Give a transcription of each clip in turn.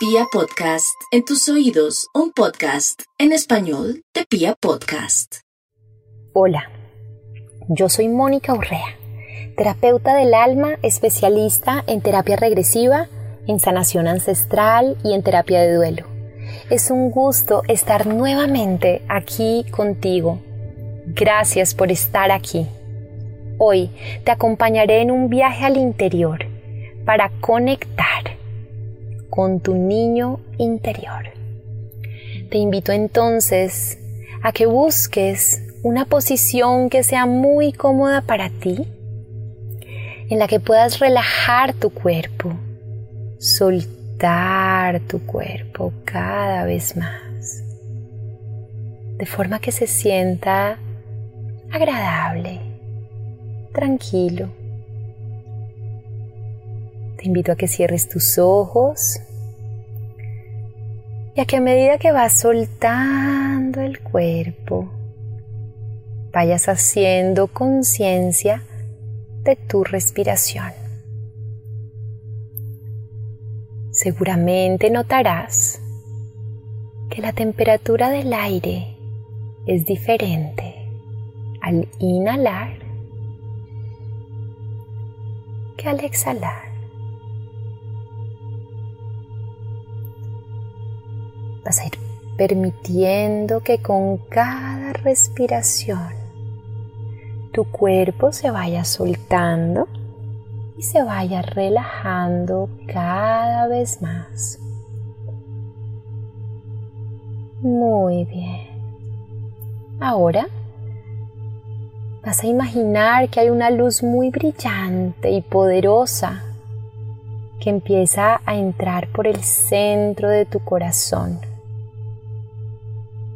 Pia Podcast, en tus oídos, un podcast en español de Pia Podcast. Hola, yo soy Mónica Urrea, terapeuta del alma, especialista en terapia regresiva, en sanación ancestral y en terapia de duelo. Es un gusto estar nuevamente aquí contigo. Gracias por estar aquí. Hoy te acompañaré en un viaje al interior para conectar con tu niño interior. Te invito entonces a que busques una posición que sea muy cómoda para ti, en la que puedas relajar tu cuerpo, soltar tu cuerpo cada vez más, de forma que se sienta agradable, tranquilo te invito a que cierres tus ojos y a que a medida que vas soltando el cuerpo, vayas haciendo conciencia de tu respiración. Seguramente notarás que la temperatura del aire es diferente al inhalar que al exhalar. Vas a ir permitiendo que con cada respiración tu cuerpo se vaya soltando y se vaya relajando cada vez más. Muy bien. Ahora vas a imaginar que hay una luz muy brillante y poderosa que empieza a entrar por el centro de tu corazón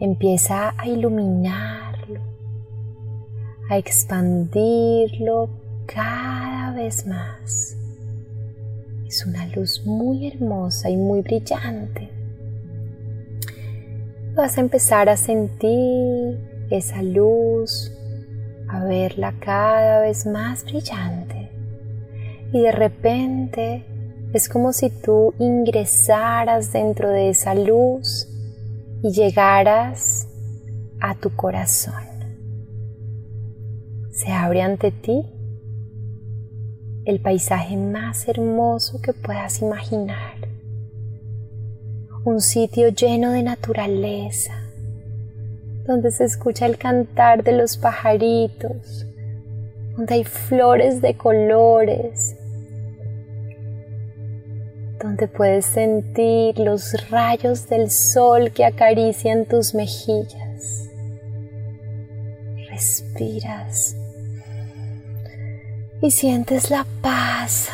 empieza a iluminarlo, a expandirlo cada vez más. Es una luz muy hermosa y muy brillante. Vas a empezar a sentir esa luz, a verla cada vez más brillante. Y de repente es como si tú ingresaras dentro de esa luz y llegaras a tu corazón. Se abre ante ti el paisaje más hermoso que puedas imaginar. Un sitio lleno de naturaleza, donde se escucha el cantar de los pajaritos, donde hay flores de colores, donde puedes sentir los rayos del sol que acarician tus mejillas. Respiras y sientes la paz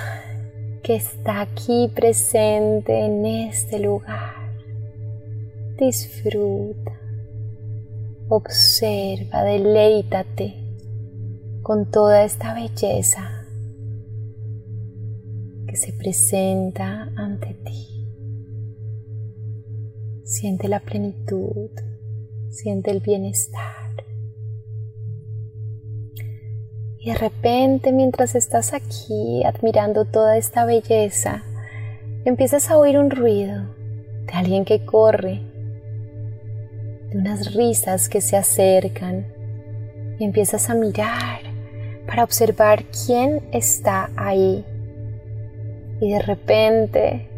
que está aquí presente en este lugar. Disfruta, observa, deleítate con toda esta belleza que se presenta ante ti. Siente la plenitud, siente el bienestar. Y de repente mientras estás aquí admirando toda esta belleza, empiezas a oír un ruido de alguien que corre, de unas risas que se acercan y empiezas a mirar para observar quién está ahí y de repente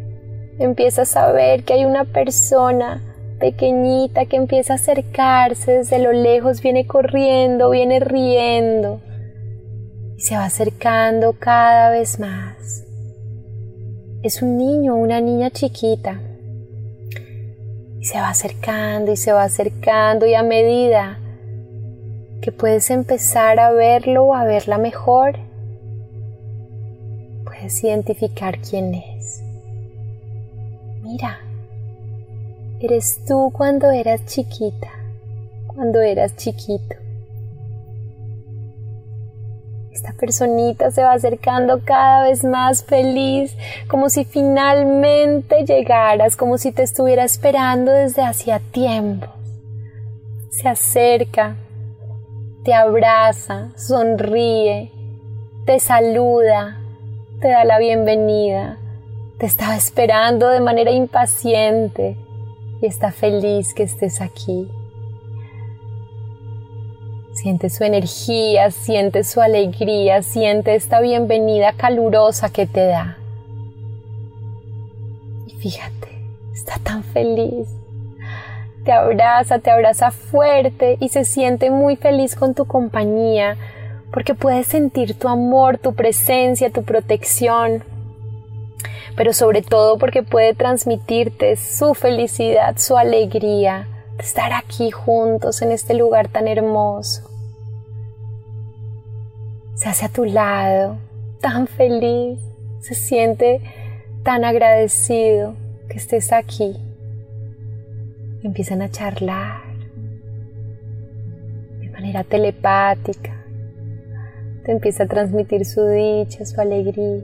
empiezas a ver que hay una persona pequeñita que empieza a acercarse desde lo lejos, viene corriendo, viene riendo y se va acercando cada vez más. Es un niño, una niña chiquita. Y se va acercando y se va acercando y a medida que puedes empezar a verlo o a verla mejor, identificar quién es. Mira, eres tú cuando eras chiquita, cuando eras chiquito. Esta personita se va acercando cada vez más feliz, como si finalmente llegaras, como si te estuviera esperando desde hacía tiempo. Se acerca, te abraza, sonríe, te saluda, te da la bienvenida, te estaba esperando de manera impaciente y está feliz que estés aquí. Siente su energía, siente su alegría, siente esta bienvenida calurosa que te da. Y fíjate, está tan feliz. Te abraza, te abraza fuerte y se siente muy feliz con tu compañía porque puedes sentir tu amor, tu presencia, tu protección, pero sobre todo porque puede transmitirte su felicidad, su alegría de estar aquí juntos en este lugar tan hermoso. Se hace a tu lado, tan feliz, se siente tan agradecido que estés aquí. Empiezan a charlar de manera telepática te empieza a transmitir su dicha, su alegría.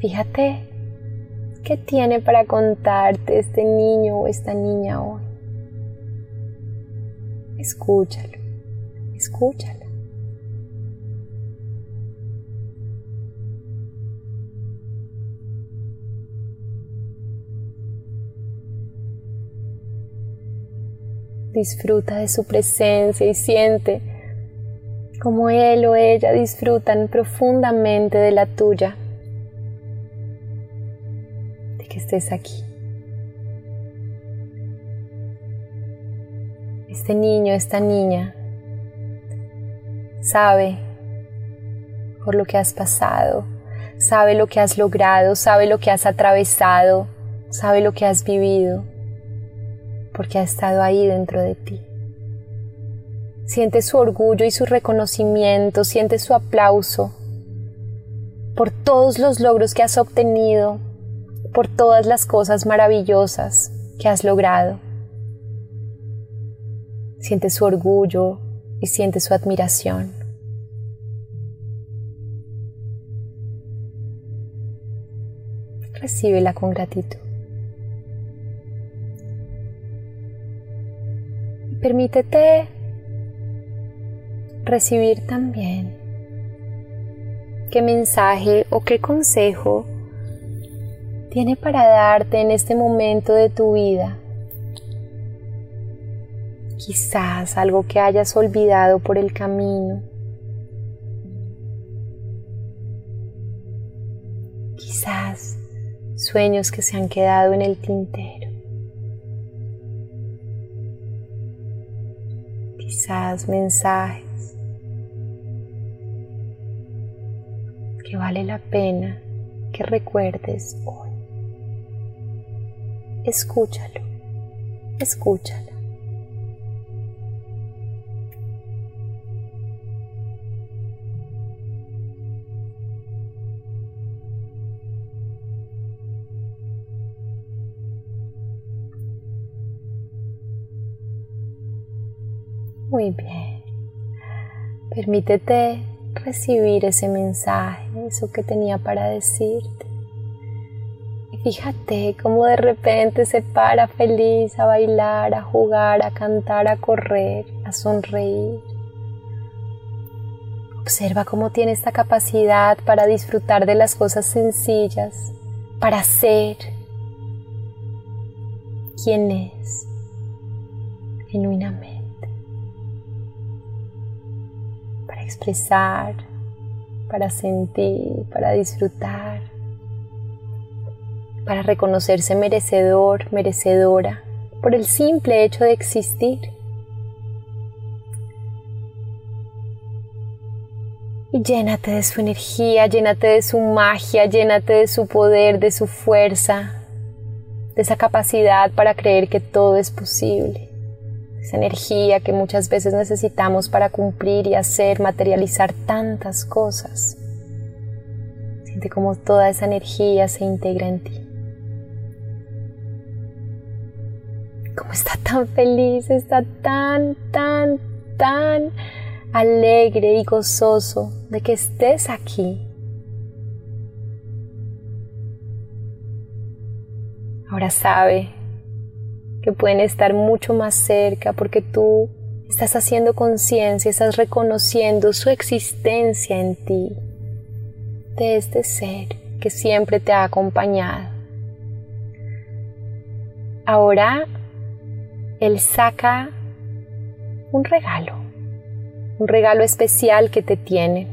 Fíjate qué tiene para contarte este niño o esta niña hoy. Escúchalo, escúchalo. Disfruta de su presencia y siente como él o ella disfrutan profundamente de la tuya, de que estés aquí. Este niño, esta niña, sabe por lo que has pasado, sabe lo que has logrado, sabe lo que has atravesado, sabe lo que has vivido, porque ha estado ahí dentro de ti. Siente su orgullo y su reconocimiento, siente su aplauso por todos los logros que has obtenido, por todas las cosas maravillosas que has logrado. Siente su orgullo y siente su admiración. Recíbela con gratitud. permítete recibir también qué mensaje o qué consejo tiene para darte en este momento de tu vida. Quizás algo que hayas olvidado por el camino. Quizás sueños que se han quedado en el tintero. Quizás mensajes que vale la pena que recuerdes hoy. Escúchalo, escúchalo. Muy bien. Permítete recibir ese mensaje, eso que tenía para decirte. Y fíjate cómo de repente se para feliz a bailar, a jugar, a cantar, a correr, a sonreír. Observa cómo tiene esta capacidad para disfrutar de las cosas sencillas, para ser quien es genuinamente. Expresar, para sentir, para disfrutar, para reconocerse merecedor, merecedora, por el simple hecho de existir. Y llénate de su energía, llénate de su magia, llénate de su poder, de su fuerza, de esa capacidad para creer que todo es posible esa energía que muchas veces necesitamos para cumplir y hacer, materializar tantas cosas. Siente como toda esa energía se integra en ti. Como está tan feliz, está tan, tan, tan alegre y gozoso de que estés aquí. Ahora sabe que pueden estar mucho más cerca porque tú estás haciendo conciencia, estás reconociendo su existencia en ti, de este ser que siempre te ha acompañado. Ahora Él saca un regalo, un regalo especial que te tiene,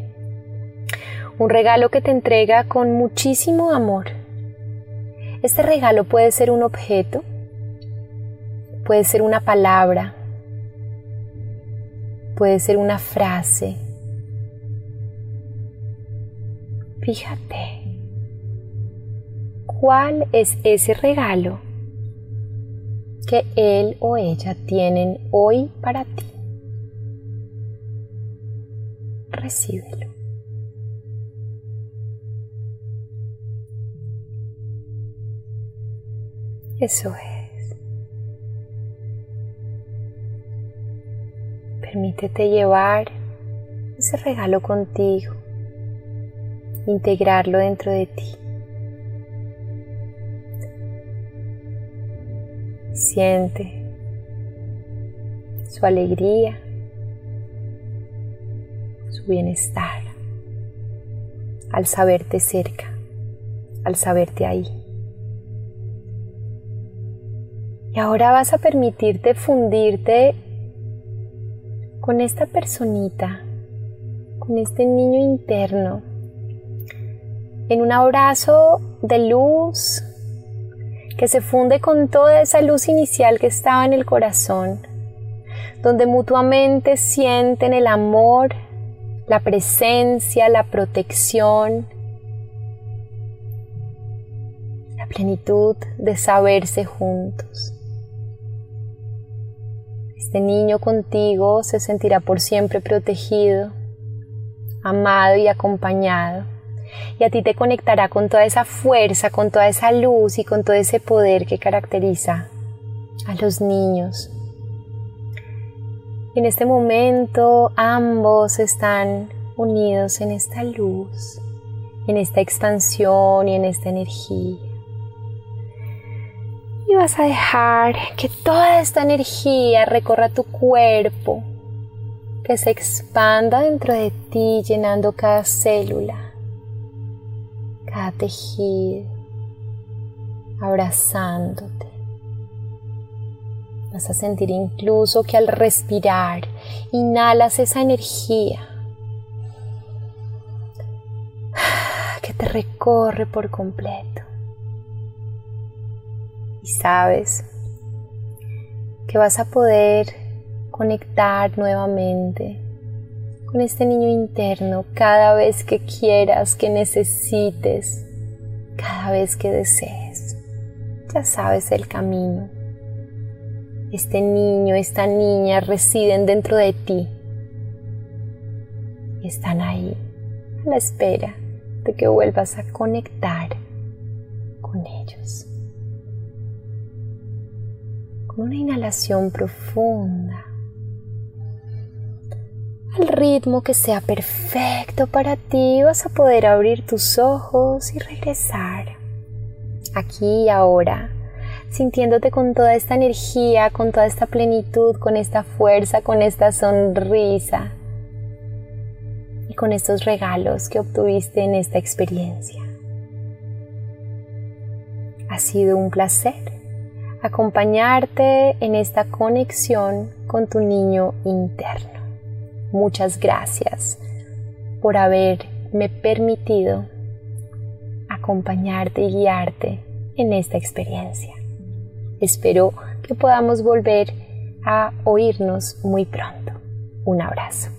un regalo que te entrega con muchísimo amor. Este regalo puede ser un objeto, puede ser una palabra, puede ser una frase. Fíjate, ¿cuál es ese regalo que él o ella tienen hoy para ti? Recíbelo. Eso es. Permítete llevar ese regalo contigo, integrarlo dentro de ti. Siente su alegría, su bienestar al saberte cerca, al saberte ahí. Y ahora vas a permitirte fundirte con esta personita, con este niño interno, en un abrazo de luz que se funde con toda esa luz inicial que estaba en el corazón, donde mutuamente sienten el amor, la presencia, la protección, la plenitud de saberse juntos. Este niño contigo se sentirá por siempre protegido, amado y acompañado. Y a ti te conectará con toda esa fuerza, con toda esa luz y con todo ese poder que caracteriza a los niños. En este momento ambos están unidos en esta luz, en esta expansión y en esta energía y vas a dejar que toda esta energía recorra tu cuerpo, que se expanda dentro de ti llenando cada célula, cada tejido, abrazándote. Vas a sentir incluso que al respirar inhalas esa energía que te recorre por completo y sabes que vas a poder conectar nuevamente con este niño interno cada vez que quieras, que necesites, cada vez que desees. Ya sabes el camino. Este niño, esta niña residen dentro de ti. Están ahí, a la espera de que vuelvas a conectar con ellos una inhalación profunda al ritmo que sea perfecto para ti vas a poder abrir tus ojos y regresar aquí y ahora sintiéndote con toda esta energía, con toda esta plenitud, con esta fuerza, con esta sonrisa y con estos regalos que obtuviste en esta experiencia. Ha sido un placer acompañarte en esta conexión con tu niño interno. Muchas gracias por haberme permitido acompañarte y guiarte en esta experiencia. Espero que podamos volver a oírnos muy pronto. Un abrazo.